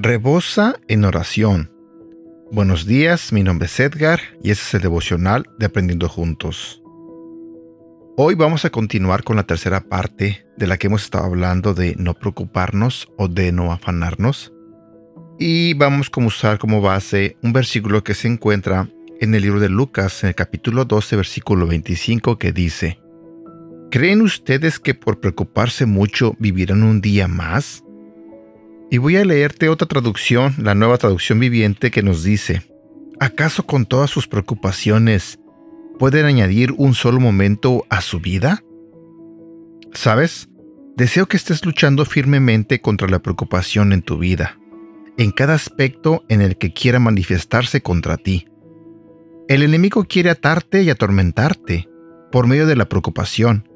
Rebosa en oración. Buenos días, mi nombre es Edgar y este es el devocional de Aprendiendo Juntos. Hoy vamos a continuar con la tercera parte de la que hemos estado hablando de no preocuparnos o de no afanarnos. Y vamos a usar como base un versículo que se encuentra en el libro de Lucas, en el capítulo 12, versículo 25, que dice, ¿Creen ustedes que por preocuparse mucho vivirán un día más? Y voy a leerte otra traducción, la nueva traducción viviente, que nos dice, ¿acaso con todas sus preocupaciones pueden añadir un solo momento a su vida? ¿Sabes? Deseo que estés luchando firmemente contra la preocupación en tu vida, en cada aspecto en el que quiera manifestarse contra ti. El enemigo quiere atarte y atormentarte por medio de la preocupación,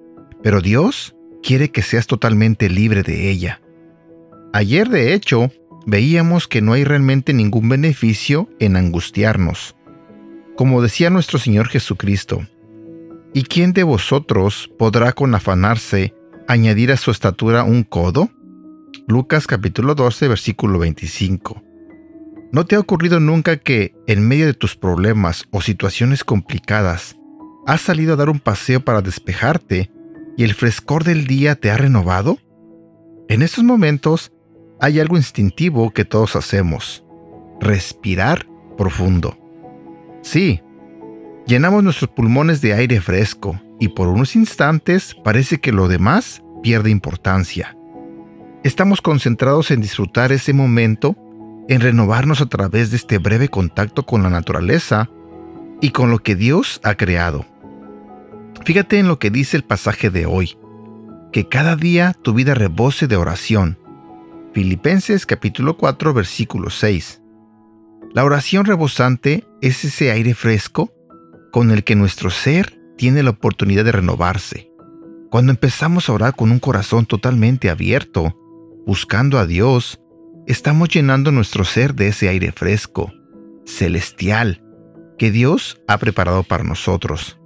pero Dios quiere que seas totalmente libre de ella. Ayer, de hecho, veíamos que no hay realmente ningún beneficio en angustiarnos. Como decía nuestro Señor Jesucristo, ¿y quién de vosotros podrá con afanarse añadir a su estatura un codo? Lucas capítulo 12 versículo 25. ¿No te ha ocurrido nunca que, en medio de tus problemas o situaciones complicadas, has salido a dar un paseo para despejarte y el frescor del día te ha renovado? En estos momentos, hay algo instintivo que todos hacemos. Respirar profundo. Sí, llenamos nuestros pulmones de aire fresco y por unos instantes parece que lo demás pierde importancia. Estamos concentrados en disfrutar ese momento, en renovarnos a través de este breve contacto con la naturaleza y con lo que Dios ha creado. Fíjate en lo que dice el pasaje de hoy, que cada día tu vida rebose de oración, Filipenses capítulo 4 versículo 6. La oración rebosante es ese aire fresco con el que nuestro ser tiene la oportunidad de renovarse. Cuando empezamos a orar con un corazón totalmente abierto, buscando a Dios, estamos llenando nuestro ser de ese aire fresco, celestial, que Dios ha preparado para nosotros.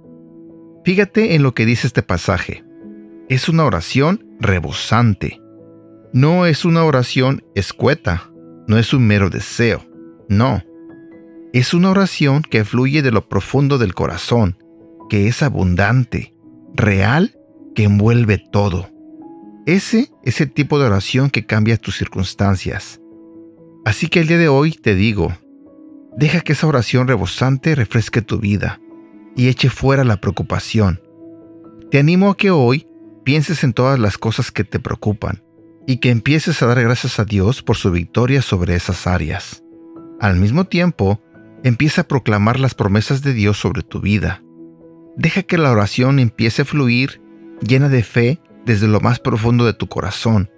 Fíjate en lo que dice este pasaje. Es una oración rebosante no es una oración escueta, no es un mero deseo, no. Es una oración que fluye de lo profundo del corazón, que es abundante, real, que envuelve todo. Ese es el tipo de oración que cambia tus circunstancias. Así que el día de hoy te digo, deja que esa oración rebosante refresque tu vida y eche fuera la preocupación. Te animo a que hoy pienses en todas las cosas que te preocupan y que empieces a dar gracias a Dios por su victoria sobre esas áreas. Al mismo tiempo, empieza a proclamar las promesas de Dios sobre tu vida. Deja que la oración empiece a fluir llena de fe desde lo más profundo de tu corazón.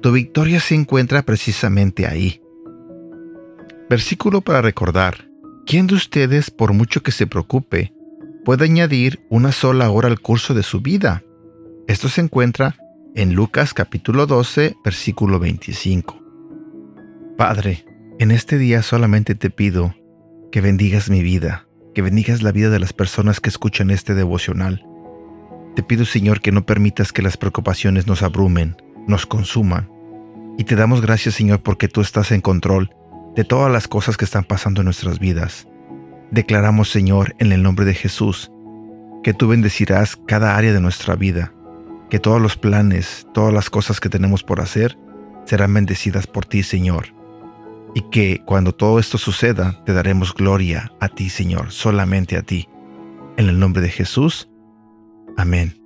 Tu victoria se encuentra precisamente ahí. Versículo para recordar. ¿Quién de ustedes, por mucho que se preocupe, puede añadir una sola hora al curso de su vida? Esto se encuentra en Lucas capítulo 12, versículo 25. Padre, en este día solamente te pido que bendigas mi vida, que bendigas la vida de las personas que escuchan este devocional. Te pido, Señor, que no permitas que las preocupaciones nos abrumen, nos consuman. Y te damos gracias, Señor, porque tú estás en control de todas las cosas que están pasando en nuestras vidas. Declaramos, Señor, en el nombre de Jesús, que tú bendecirás cada área de nuestra vida que todos los planes, todas las cosas que tenemos por hacer, serán bendecidas por ti, Señor. Y que cuando todo esto suceda, te daremos gloria a ti, Señor, solamente a ti. En el nombre de Jesús. Amén.